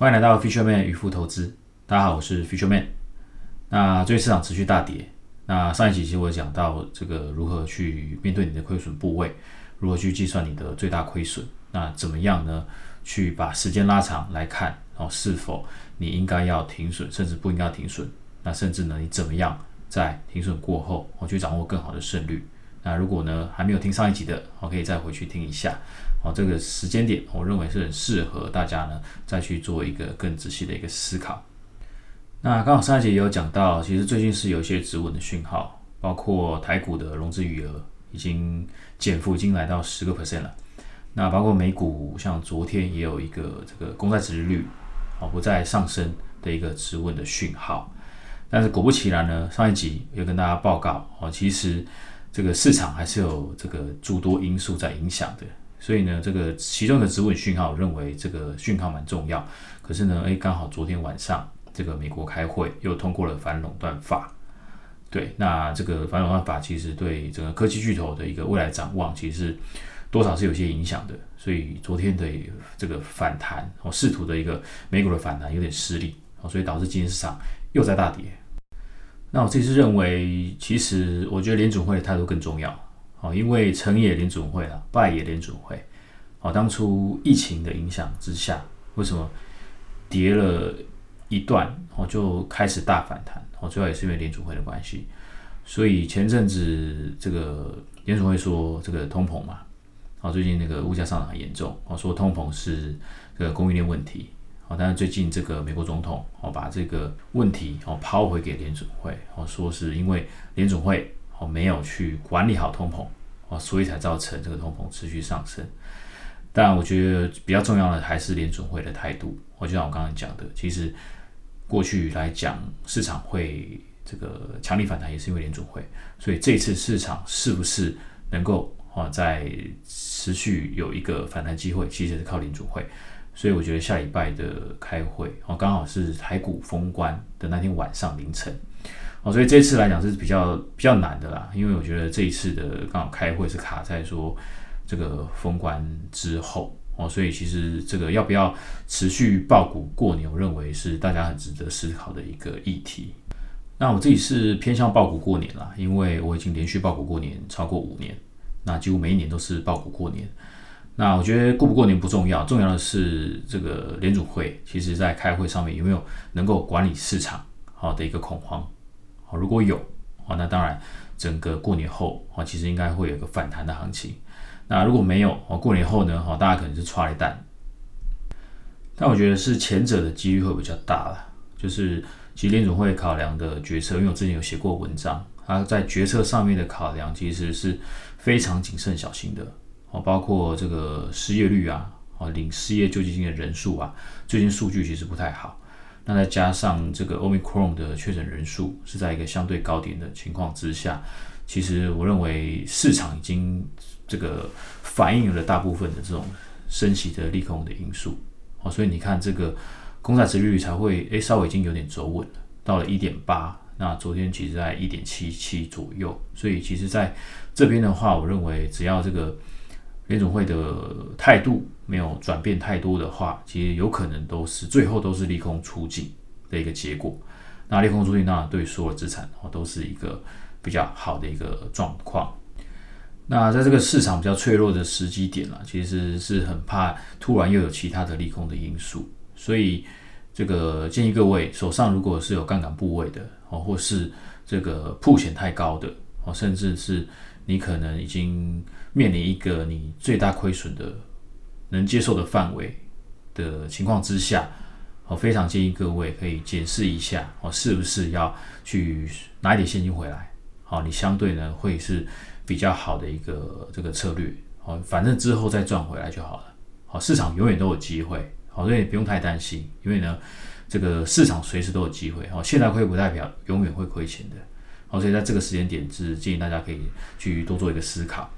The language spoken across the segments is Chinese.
欢迎来到 Fisherman 渔夫投资。大家好，我是 Fisherman。那最近市场持续大跌。那上一集其实我讲到这个如何去面对你的亏损部位，如何去计算你的最大亏损。那怎么样呢？去把时间拉长来看，然后，是否你应该要停损，甚至不应该停损？那甚至呢，你怎么样在停损过后，我去掌握更好的胜率？那如果呢还没有听上一集的，我可以再回去听一下。哦，这个时间点，我认为是很适合大家呢再去做一个更仔细的一个思考。那刚好上一节也有讲到，其实最近是有一些止稳的讯号，包括台股的融资余额已经减幅已经来到十个 percent 了。那包括美股，像昨天也有一个这个公债殖利率哦不再上升的一个止稳的讯号。但是果不其然呢，上一集有跟大家报告哦，其实这个市场还是有这个诸多因素在影响的。所以呢，这个其中的止稳讯号，我认为这个讯号蛮重要。可是呢，诶，刚好昨天晚上这个美国开会又通过了反垄断法，对，那这个反垄断法其实对整个科技巨头的一个未来展望，其实多少是有些影响的。所以昨天的这个反弹，哦，试图的一个美股的反弹有点失利，所以导致今天市场又在大跌。那我这次认为，其实我觉得联储会的态度更重要。哦，因为成也联准会了，败也联准会。哦，当初疫情的影响之下，为什么跌了一段，哦就开始大反弹？哦，主要也是因为联准会的关系。所以前阵子这个联准会说这个通膨嘛，哦最近那个物价上涨很严重，哦说通膨是这个供应链问题。哦，但是最近这个美国总统哦把这个问题哦抛回给联准会，哦说是因为联准会。哦，没有去管理好通膨，哦，所以才造成这个通膨持续上升。但我觉得比较重要的还是联准会的态度。我就像我刚刚讲的，其实过去来讲，市场会这个强力反弹，也是因为联准会。所以这次市场是不是能够哦在持续有一个反弹机会，其实是靠联准会。所以我觉得下礼拜的开会，哦，刚好是台股封关的那天晚上凌晨。哦，所以这次来讲是比较比较难的啦，因为我觉得这一次的刚好开会是卡在说这个封关之后哦，所以其实这个要不要持续爆股过年，我认为是大家很值得思考的一个议题。那我自己是偏向爆股过年啦，因为我已经连续爆股过年超过五年，那几乎每一年都是爆股过年。那我觉得过不过年不重要，重要的是这个联储会其实在开会上面有没有能够管理市场好的一个恐慌。哦，如果有哦，那当然整个过年后哦，其实应该会有个反弹的行情。那如果没有哦，过年后呢，哦，大家可能是踹一蛋。但我觉得是前者的几率会比较大了。就是其实联总会考量的决策，因为我之前有写过文章，它在决策上面的考量其实是非常谨慎小心的。哦，包括这个失业率啊，哦，领失业救济金的人数啊，最近数据其实不太好。那再加上这个 Omicron 的确诊人数是在一个相对高点的情况之下，其实我认为市场已经这个反映了大部分的这种升息的利空的因素哦，所以你看这个公债殖利率才会诶稍微已经有点走稳了，到了一点八，那昨天其实在一点七七左右，所以其实在这边的话，我认为只要这个。联总会的态度没有转变太多的话，其实有可能都是最后都是利空出尽的一个结果。那利空出尽，那对所有资产哦都是一个比较好的一个状况。那在这个市场比较脆弱的时机点了，其实是很怕突然又有其他的利空的因素，所以这个建议各位手上如果是有杠杆部位的哦，或是这个铺险太高的哦，甚至是。你可能已经面临一个你最大亏损的能接受的范围的情况之下，我非常建议各位可以检视一下，哦，是不是要去拿一点现金回来？好，你相对呢会是比较好的一个这个策略，哦，反正之后再赚回来就好了。好，市场永远都有机会，好，所以不用太担心，因为呢，这个市场随时都有机会，哦，现在亏不代表永远会亏钱的。好，所以在这个时间点是建议大家可以去多做一个思考。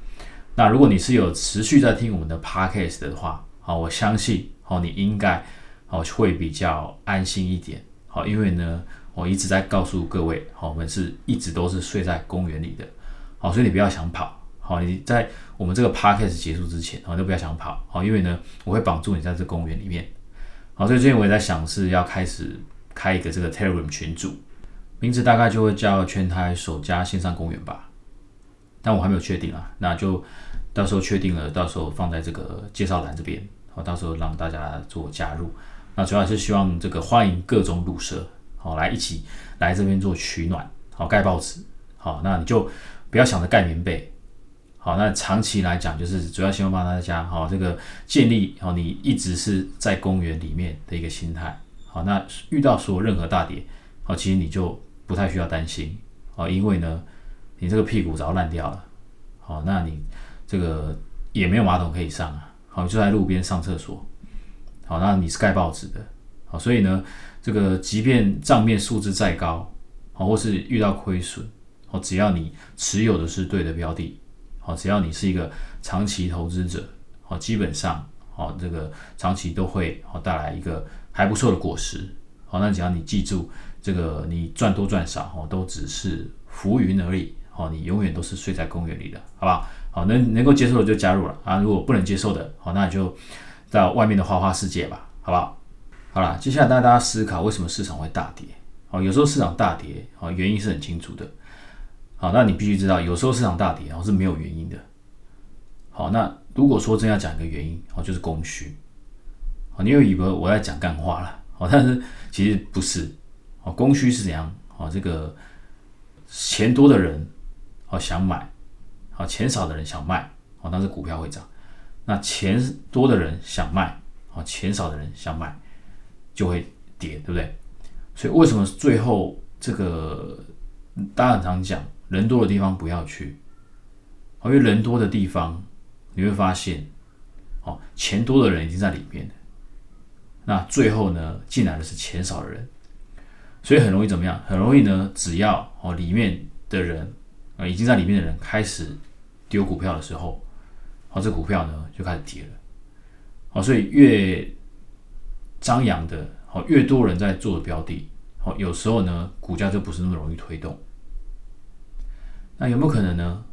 那如果你是有持续在听我们的 podcast 的话，好，我相信好，你应该好会比较安心一点。好，因为呢，我一直在告诉各位，好，我们是一直都是睡在公园里的。好，所以你不要想跑。好，你在我们这个 podcast 结束之前，好，都不要想跑。好，因为呢，我会绑住你在这公园里面。好，所以最近我也在想是要开始开一个这个 Telegram 群组，名字大概就会叫全台首家线上公园吧，但我还没有确定啊，那就到时候确定了，到时候放在这个介绍栏这边，好，到时候让大家做加入。那主要是希望这个欢迎各种乳蛇，好来一起来这边做取暖，好盖报纸，好，那你就不要想着盖棉被，好，那长期来讲就是主要希望帮大家，好这个建立好你一直是在公园里面的一个心态，好，那遇到所有任何大跌，好，其实你就不太需要担心，好，因为呢你这个屁股早烂掉了，好，那你这个也没有马桶可以上啊，好，就在路边上厕所。好，那你是盖报纸的，好，所以呢，这个即便账面数字再高，好，或是遇到亏损，好，只要你持有的是对的标的，好，只要你是一个长期投资者，好，基本上，好，这个长期都会好带来一个还不错的果实，好，那只要你记住，这个你赚多赚少，哦，都只是浮云而已，好，你永远都是睡在公园里的，好不好？好，能能够接受的就加入了啊，如果不能接受的，好，那就。到外面的花花世界吧，好不好？好了，接下来大家思考为什么市场会大跌。哦，有时候市场大跌，哦，原因是很清楚的。好，那你必须知道，有时候市场大跌，然后是没有原因的。好，那如果说真要讲一个原因，哦，就是供需。哦，你又以为我在讲干话了，好，但是其实不是。哦，供需是怎样？哦，这个钱多的人哦想买，好，钱少的人想卖，好，那是股票会涨。那钱多的人想卖，啊，钱少的人想买，就会跌，对不对？所以为什么最后这个大家很常讲，人多的地方不要去，因为人多的地方你会发现，哦，钱多的人已经在里面了，那最后呢进来的是钱少的人，所以很容易怎么样？很容易呢，只要哦里面的人啊已经在里面的人开始丢股票的时候。好，这股票呢就开始跌了。好，所以越张扬的，好越多人在做的标的，好有时候呢股价就不是那么容易推动。那有没有可能呢？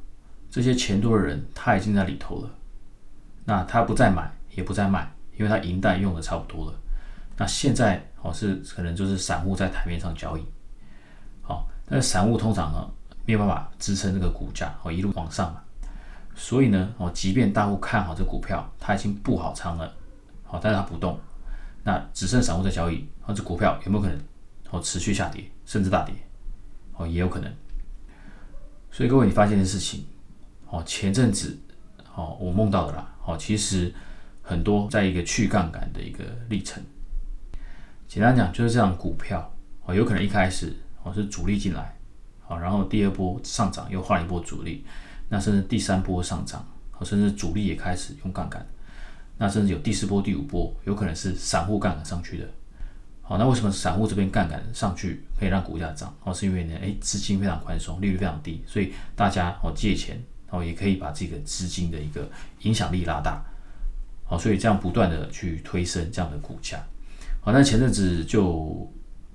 这些钱多的人他已经在里头了，那他不再买也不再卖，因为他银弹用的差不多了。那现在哦是可能就是散户在台面上交易。好，但是散户通常呢没有办法支撑这个股价，哦一路往上嘛。所以呢，哦，即便大户看好这股票，他已经布好仓了，好，但是他不动，那只剩散户在交易，哦，这股票有没有可能哦持续下跌，甚至大跌？哦，也有可能。所以各位，你发现的事情，哦，前阵子，哦，我梦到的啦，哦，其实很多在一个去杠杆的一个历程。简单讲，就是这样股票，哦，有可能一开始哦是主力进来，好，然后第二波上涨又换一波主力。那甚至第三波上涨，甚至主力也开始用杠杆，那甚至有第四波、第五波，有可能是散户杠杆上去的。好，那为什么散户这边杠杆上去可以让股价涨？哦，是因为呢，哎，资金非常宽松，利率非常低，所以大家哦借钱哦也可以把这个资金的一个影响力拉大。好，所以这样不断的去推升这样的股价。好，那前阵子就。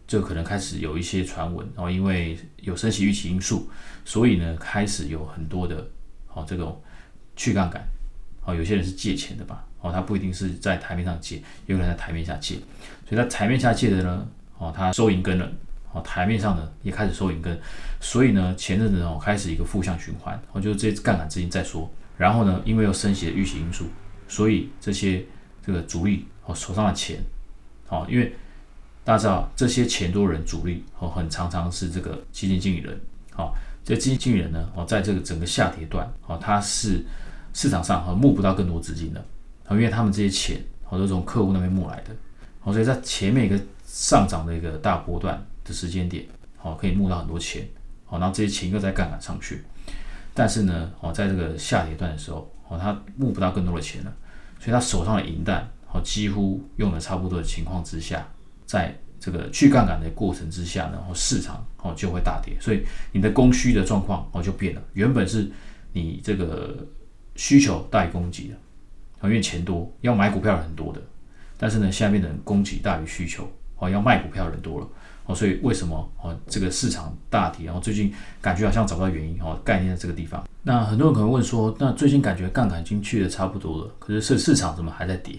就可能开始有一些传闻，然后因为有升息预期因素，所以呢开始有很多的，好这种去杠杆，好有些人是借钱的吧，哦他不一定是在台面上借，有可能在台面下借，所以在台面下借的呢，哦他收银根了，哦台面上呢也开始收银根，所以呢前阵子哦开始一个负向循环，哦就是这杠杆资金在说，然后呢因为有升息的预期因素，所以这些这个主力哦手上的钱，哦因为。大家知道这些钱多人主力哦，很常常是这个基金经理人，好，这基金经理人呢，哦，在这个整个下跌段，哦，他是市场上哦募不到更多资金的，哦，因为他们这些钱哦都从客户那边募来的，哦，所以在前面一个上涨的一个大波段的时间点，哦，可以募到很多钱，哦，然后这些钱又在杠杆上去，但是呢，哦，在这个下跌段的时候，哦，他募不到更多的钱了，所以他手上的银弹，哦，几乎用的差不多的情况之下。在这个去杠杆的过程之下，然后市场哦就会大跌，所以你的供需的状况哦就变了。原本是你这个需求大于供给的，因为钱多要买股票很多的，但是呢下面的人供给大于需求哦要卖股票人多了哦，所以为什么哦这个市场大跌？然后最近感觉好像找不到原因哦，概念在这个地方。那很多人可能问说，那最近感觉杠杆已经去的差不多了，可是市市场怎么还在跌？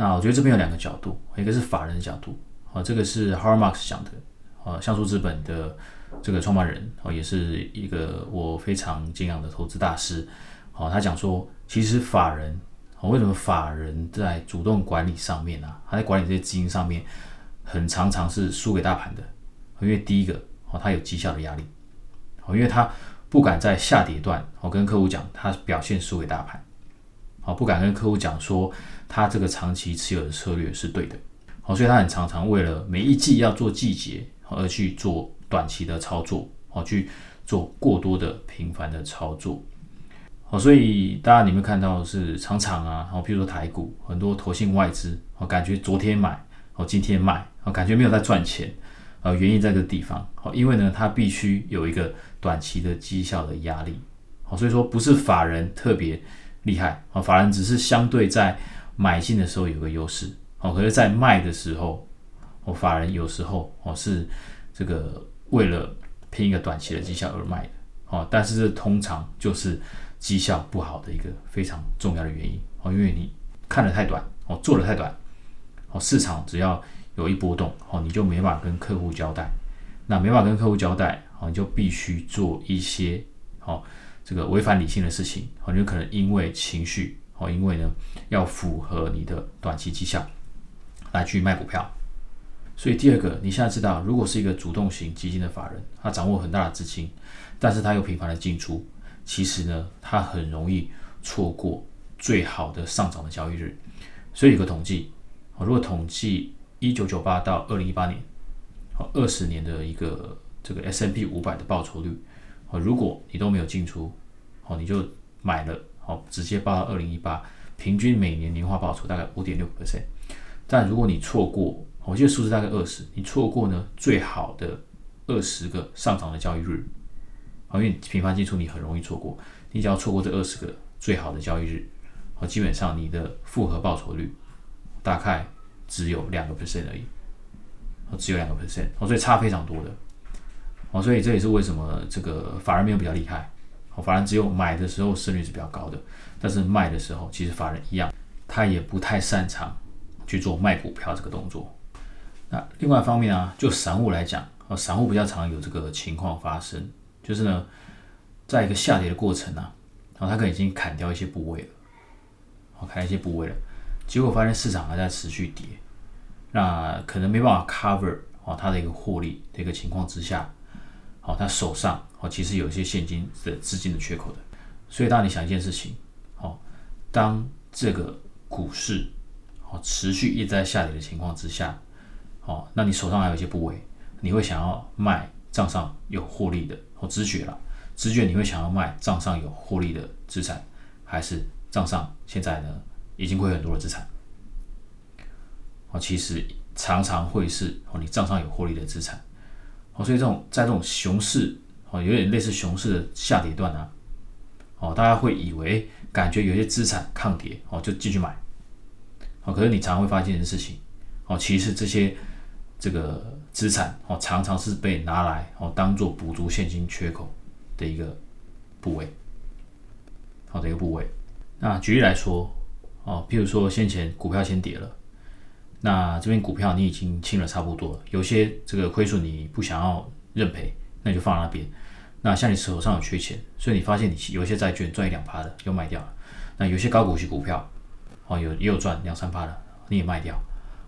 那我觉得这边有两个角度，一个是法人的角度，啊，这个是 h a r m a r k 讲的，啊，像素资本的这个创办人，啊，也是一个我非常敬仰的投资大师，啊，他讲说，其实法人，啊，为什么法人在主动管理上面啊，他在管理这些资金上面，很常常是输给大盘的，因为第一个，啊，他有绩效的压力，哦，因为他不敢在下跌段，我跟客户讲，他表现输给大盘。好，不敢跟客户讲说他这个长期持有的策略是对的，好，所以他很常常为了每一季要做季节而去做短期的操作，好，去做过多的频繁的操作，好，所以大家你们看到是常常啊，好，比如说台股很多投信外资，我感觉昨天买，好，今天卖，好，感觉没有在赚钱，呃，原因在这个地方，好，因为呢，它必须有一个短期的绩效的压力，好，所以说不是法人特别。厉害啊！法人只是相对在买进的时候有个优势哦，可是，在卖的时候，哦，法人有时候哦是这个为了拼一个短期的绩效而卖的哦，但是这通常就是绩效不好的一个非常重要的原因哦，因为你看的太短哦，做的太短哦，市场只要有一波动哦，你就没法跟客户交代，那没法跟客户交代哦，你就必须做一些哦。这个违反理性的事情，很有可能因为情绪，哦，因为呢要符合你的短期绩效来去卖股票。所以第二个，你现在知道，如果是一个主动型基金的法人，他掌握很大的资金，但是他又频繁的进出，其实呢，他很容易错过最好的上涨的交易日。所以有个统计，如果统计一九九八到二零一八年，哦，二十年的一个这个 S M P 五百的报酬率，哦，如果你都没有进出，哦，你就买了，哦，直接报到二零一八，平均每年年化报酬大概五点六 percent。但如果你错过，我记得数字大概二十，你错过呢最好的二十个上涨的交易日，啊，因为频繁进出你很容易错过，你只要错过这二十个最好的交易日，哦，基本上你的复合报酬率大概只有两个 percent 而已，哦，只有两个 percent，哦，所以差非常多的，哦，所以这也是为什么这个法人没有比较厉害。哦法人只有买的时候胜率是比较高的，但是卖的时候，其实法人一样，他也不太擅长去做卖股票这个动作。那另外一方面啊，就散户来讲，哦，散户比较常有这个情况发生，就是呢，在一个下跌的过程啊，然后他可能已经砍掉一些部位了，哦，砍一些部位了，结果发现市场还在持续跌，那可能没办法 cover 哦他的一个获利的一个情况之下，哦，他手上。哦，其实有一些现金的资金的缺口的，所以当你想一件事情，哦，当这个股市哦持续一直在下跌的情况之下，哦，那你手上还有一些部位，你会想要卖账上有获利的，哦，直觉了，直觉你会想要卖账上有获利的资产，还是账上现在呢已经亏很多的资产？哦，其实常常会是哦你账上有获利的资产，所以这种在这种熊市。哦，有点类似熊市的下跌段啊，哦，大家会以为感觉有些资产抗跌，哦，就继续买，哦，可是你常会发现一件事情，哦，其实这些这个资产，哦，常常是被拿来哦当做补足现金缺口的一个部位，好的一个部位。那举例来说，哦，譬如说先前股票先跌了，那这边股票你已经清了差不多了，有些这个亏损你不想要认赔。那就放那边。那像你手上有缺钱，所以你发现你有一些债券赚一两趴的，又卖掉了。那有些高股息股票，哦，有也有赚两三趴的，你也卖掉。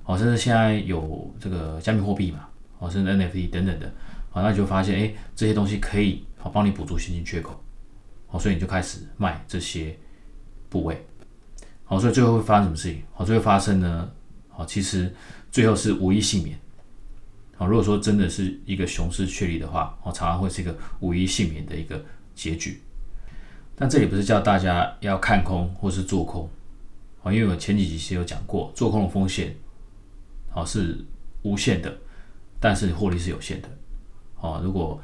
哦，甚至现在有这个加密货币嘛，哦，甚至 NFT 等等的，哦，那你就发现，哎，这些东西可以好帮你补足现金缺口。哦，所以你就开始卖这些部位。好，所以最后会发生什么事情？好，最后发生呢？好，其实最后是无一幸免。好如果说真的是一个熊市确立的话，哦，常常会是一个无一幸免的一个结局。但这里不是叫大家要看空或是做空，哦，因为我前几集是有讲过，做空的风险，哦是无限的，但是获利是有限的。哦，如果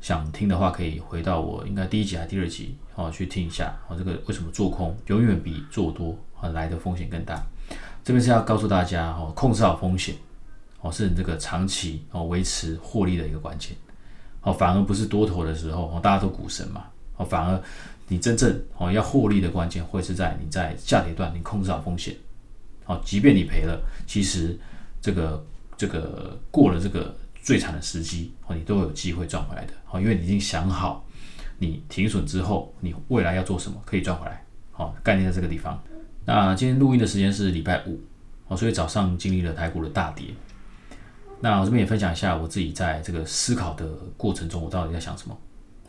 想听的话，可以回到我应该第一集还是第二集，哦去听一下，哦这个为什么做空永远比做多啊来的风险更大？这边是要告诉大家，哦控制好风险。哦，是你这个长期哦维持获利的一个关键，哦，反而不是多头的时候哦，大家都股神嘛，哦，反而你真正哦要获利的关键会是在你在下跌段你控制好风险，哦，即便你赔了，其实这个这个过了这个最惨的时机，哦，你都有机会赚回来的，好，因为你已经想好，你停损之后，你未来要做什么可以赚回来，好，概念在这个地方。那今天录音的时间是礼拜五，哦，所以早上经历了台股的大跌。那我这边也分享一下我自己在这个思考的过程中，我到底在想什么。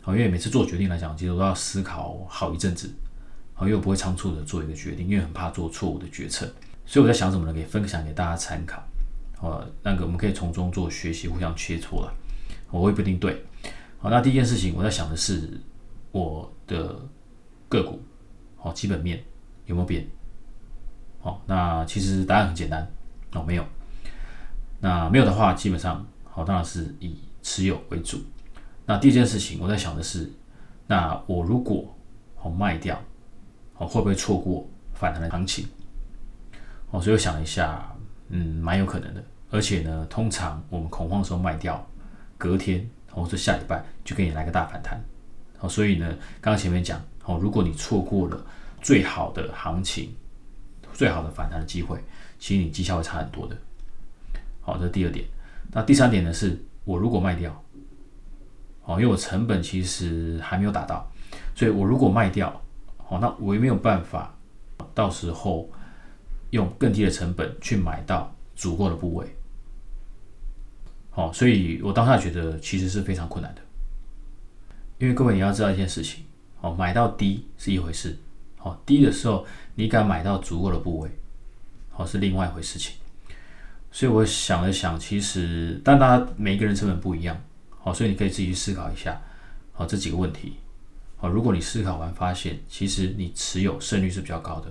好，因为每次做决定来讲，其实我都要思考好一阵子，好，因为我不会仓促的做一个决定，因为很怕做错误的决策。所以我在想什么呢？可以分享给大家参考。哦，那个我们可以从中做学习，互相切磋了。我会不一定对。好，那第一件事情我在想的是我的个股，好，基本面有没有变？好，那其实答案很简单，哦，没有。那没有的话，基本上好，当然是以持有为主。那第一件事情，我在想的是，那我如果哦卖掉，哦会不会错过反弹的行情？哦，所以我想了一下，嗯，蛮有可能的。而且呢，通常我们恐慌的时候卖掉，隔天或者下礼拜就给你来个大反弹。哦，所以呢，刚刚前面讲，哦，如果你错过了最好的行情，最好的反弹的机会，其实你绩效会差很多的。好，这是第二点。那第三点呢？是我如果卖掉，哦，因为我成本其实还没有达到，所以我如果卖掉，哦，那我也没有办法，到时候用更低的成本去买到足够的部位。好，所以我当下觉得其实是非常困难的。因为各位你要知道一件事情，哦，买到低是一回事，哦，低的时候你敢买到足够的部位，哦，是另外一回事情。所以我想了想，其实但大家每一个人成本不一样，好，所以你可以自己去思考一下，好这几个问题，好，如果你思考完发现，其实你持有胜率是比较高的，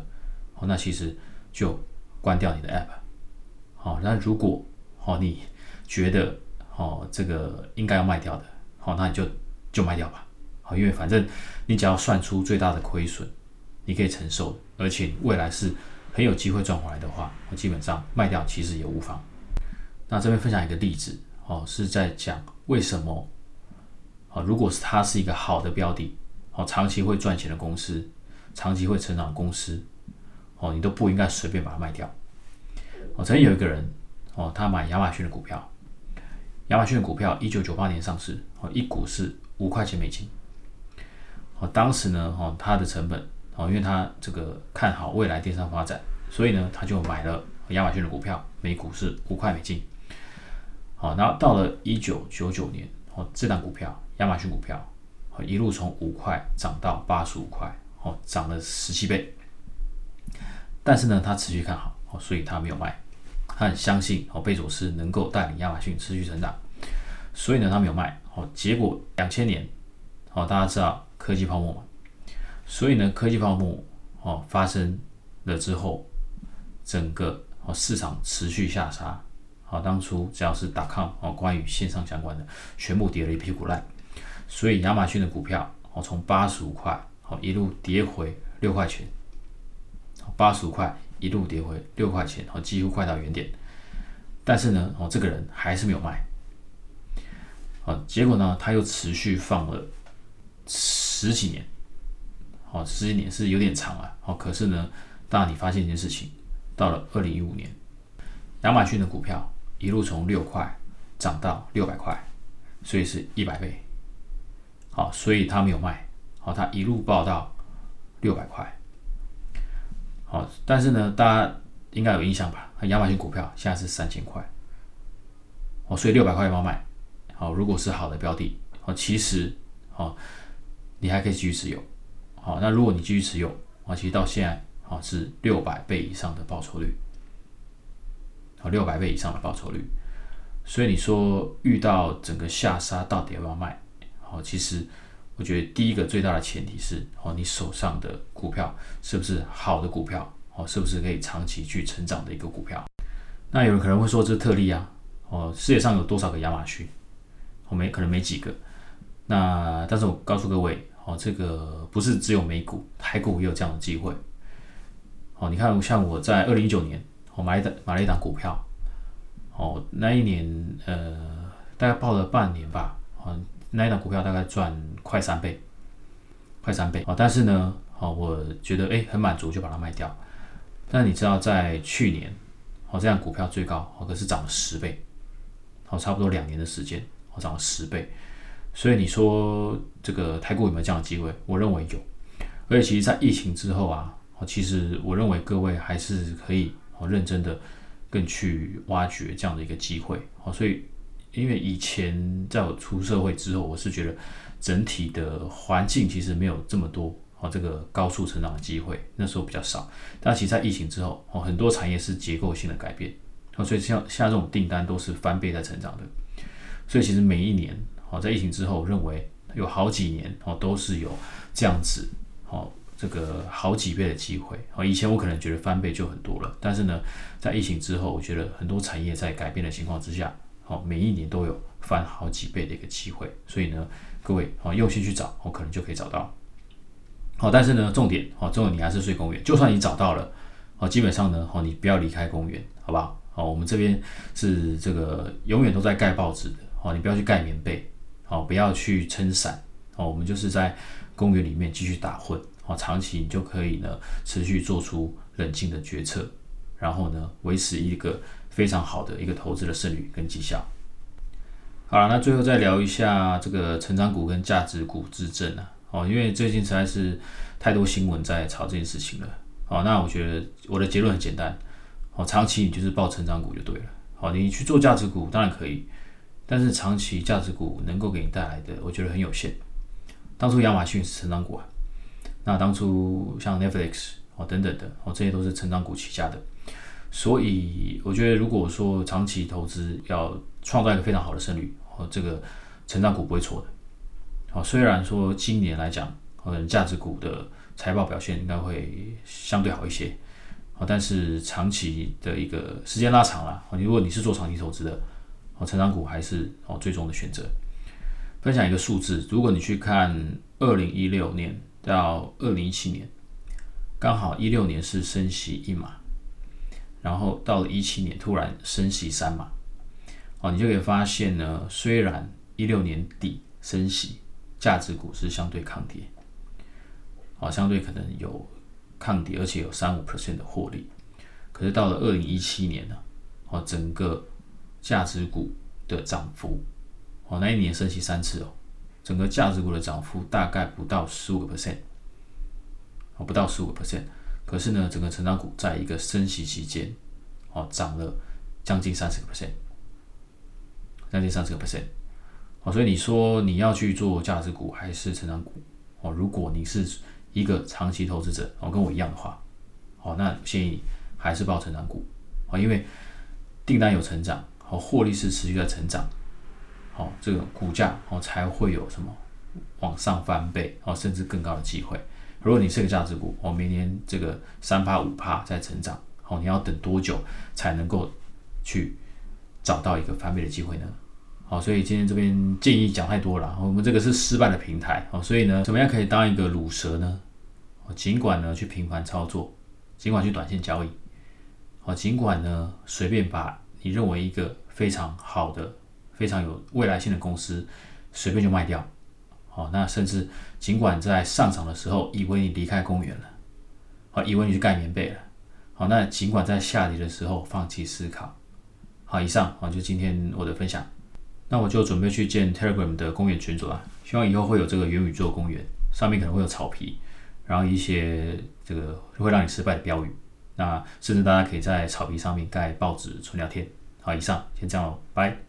好，那其实就关掉你的 app，好，那如果好你觉得好这个应该要卖掉的，好，那你就就卖掉吧，好，因为反正你只要算出最大的亏损，你可以承受，而且未来是。很有机会赚回来的话，我基本上卖掉其实也无妨。那这边分享一个例子哦，是在讲为什么啊，如果是它是一个好的标的，哦，长期会赚钱的公司，长期会成长的公司，哦，你都不应该随便把它卖掉。哦，曾经有一个人哦，他买亚马逊的股票，亚马逊的股票一九九八年上市，哦，一股是五块钱美金。哦，当时呢，哦，它的成本。哦，因为他这个看好未来电商发展，所以呢，他就买了亚马逊的股票，每股是五块美金。好，然后到了一九九九年，哦，这档股票亚马逊股票，一路从五块涨到八十五块，哦，涨了十七倍。但是呢，他持续看好，哦，所以他没有卖，他很相信哦，贝佐斯能够带领亚马逊持续成长，所以呢，他没有卖。哦，结果两千年，哦，大家知道科技泡沫嘛？所以呢，科技泡沫哦发生了之后，整个哦市场持续下杀。好，当初只要是打抗哦，关于线上相关的，全部跌了一屁股烂。所以亚马逊的股票哦，从八十五块哦一路跌回六块钱，八十五块一路跌回六块钱，哦几乎快到原点。但是呢，哦这个人还是没有卖。好，结果呢，他又持续放了十几年。哦，十几年是有点长啊。哦，可是呢，当你发现一件事情，到了二零一五年，亚马逊的股票一路从六块涨到六百块，所以是一百倍。好，所以他没有卖。好，他一路报到六百块。好，但是呢，大家应该有印象吧？亚马逊股票现在是三千块。哦，所以六百块要卖。好，如果是好的标的，哦，其实哦，你还可以继续持有。好，那如果你继续持有啊，其实到现在啊是六百倍以上的报酬率，啊，六百倍以上的报酬率。所以你说遇到整个下杀到底要不要卖？好，其实我觉得第一个最大的前提是哦，你手上的股票是不是好的股票？哦，是不是可以长期去成长的一个股票？那有人可能会说这是特例啊，哦，世界上有多少个亚马逊？我没可能没几个。那但是我告诉各位。哦，这个不是只有美股，台股也有这样的机会。哦，你看，像我在二零一九年，我买的买了一档股票，哦，那一年呃，大概报了半年吧，哦，那一档股票大概赚快三倍，快三倍。哦，但是呢，哦，我觉得哎很满足，就把它卖掉。但你知道在去年，哦，这样股票最高哦，可是涨了十倍，哦，差不多两年的时间，哦，涨了十倍。所以你说这个台股有没有这样的机会？我认为有。而且其实，在疫情之后啊，哦，其实我认为各位还是可以哦认真的更去挖掘这样的一个机会。哦，所以因为以前在我出社会之后，我是觉得整体的环境其实没有这么多。哦，这个高速成长的机会那时候比较少，但其实在疫情之后，哦，很多产业是结构性的改变，哦，所以像像这种订单都是翻倍在成长的，所以其实每一年，哦，在疫情之后，认为有好几年，哦，都是有这样子，哦，这个好几倍的机会，哦，以前我可能觉得翻倍就很多了，但是呢，在疫情之后，我觉得很多产业在改变的情况之下，哦，每一年都有翻好几倍的一个机会，所以呢，各位，哦，用心去找，哦，可能就可以找到。好，但是呢，重点哦，重点你还是睡公园。就算你找到了，哦，基本上呢，哦，你不要离开公园，好不好？哦，我们这边是这个永远都在盖报纸的，哦，你不要去盖棉被，哦，不要去撑伞，哦，我们就是在公园里面继续打混，哦，长期你就可以呢，持续做出冷静的决策，然后呢，维持一个非常好的一个投资的胜率跟绩效。好了，那最后再聊一下这个成长股跟价值股之争啊。哦，因为最近实在是太多新闻在炒这件事情了。哦，那我觉得我的结论很简单。哦，长期你就是报成长股就对了。好，你去做价值股当然可以，但是长期价值股能够给你带来的，我觉得很有限。当初亚马逊是成长股啊，那当初像 Netflix 哦等等的哦，这些都是成长股起家的。所以我觉得，如果说长期投资要创造一个非常好的胜率，哦，这个成长股不会错的。哦，虽然说今年来讲，可能价值股的财报表现应该会相对好一些，哦，但是长期的一个时间拉长了，哦如果你是做长期投资的，哦，成长股还是哦最终的选择。分享一个数字，如果你去看二零一六年到二零一七年，刚好一六年是升息一码，然后到了一七年突然升息三码，哦，你就可以发现呢，虽然一六年底升息。价值股是相对抗跌，啊，相对可能有抗跌，而且有三五 percent 的获利。可是到了二零一七年呢，哦，整个价值股的涨幅，哦，那一年升息三次哦，整个价值股的涨幅大概不到十五个 percent，哦，不到十五个 percent。可是呢，整个成长股在一个升息期间，哦，涨了将近三十个 percent，将近三十个 percent。哦，所以你说你要去做价值股还是成长股？哦，如果你是一个长期投资者，哦，跟我一样的话，哦，那建议你还是报成长股，哦，因为订单有成长，哦，获利是持续在成长，哦，这个股价哦才会有什么往上翻倍，哦，甚至更高的机会。如果你是个价值股，哦，明年这个三趴五趴在成长，哦，你要等多久才能够去找到一个翻倍的机会呢？好，所以今天这边建议讲太多了。我们这个是失败的平台，哦，所以呢，怎么样可以当一个卤蛇呢？哦，尽管呢去频繁操作，尽管去短线交易，哦，尽管呢随便把你认为一个非常好的、非常有未来性的公司随便就卖掉，好，那甚至尽管在上涨的时候以为你离开公园了，好，以为你去盖棉被了，好，那尽管在下跌的时候放弃思考，好，以上啊就今天我的分享。那我就准备去建 Telegram 的公园群组了，希望以后会有这个元宇宙公园，上面可能会有草皮，然后一些这个会让你失败的标语，那甚至大家可以在草皮上面盖报纸、纯聊天。好，以上先这样喽，拜。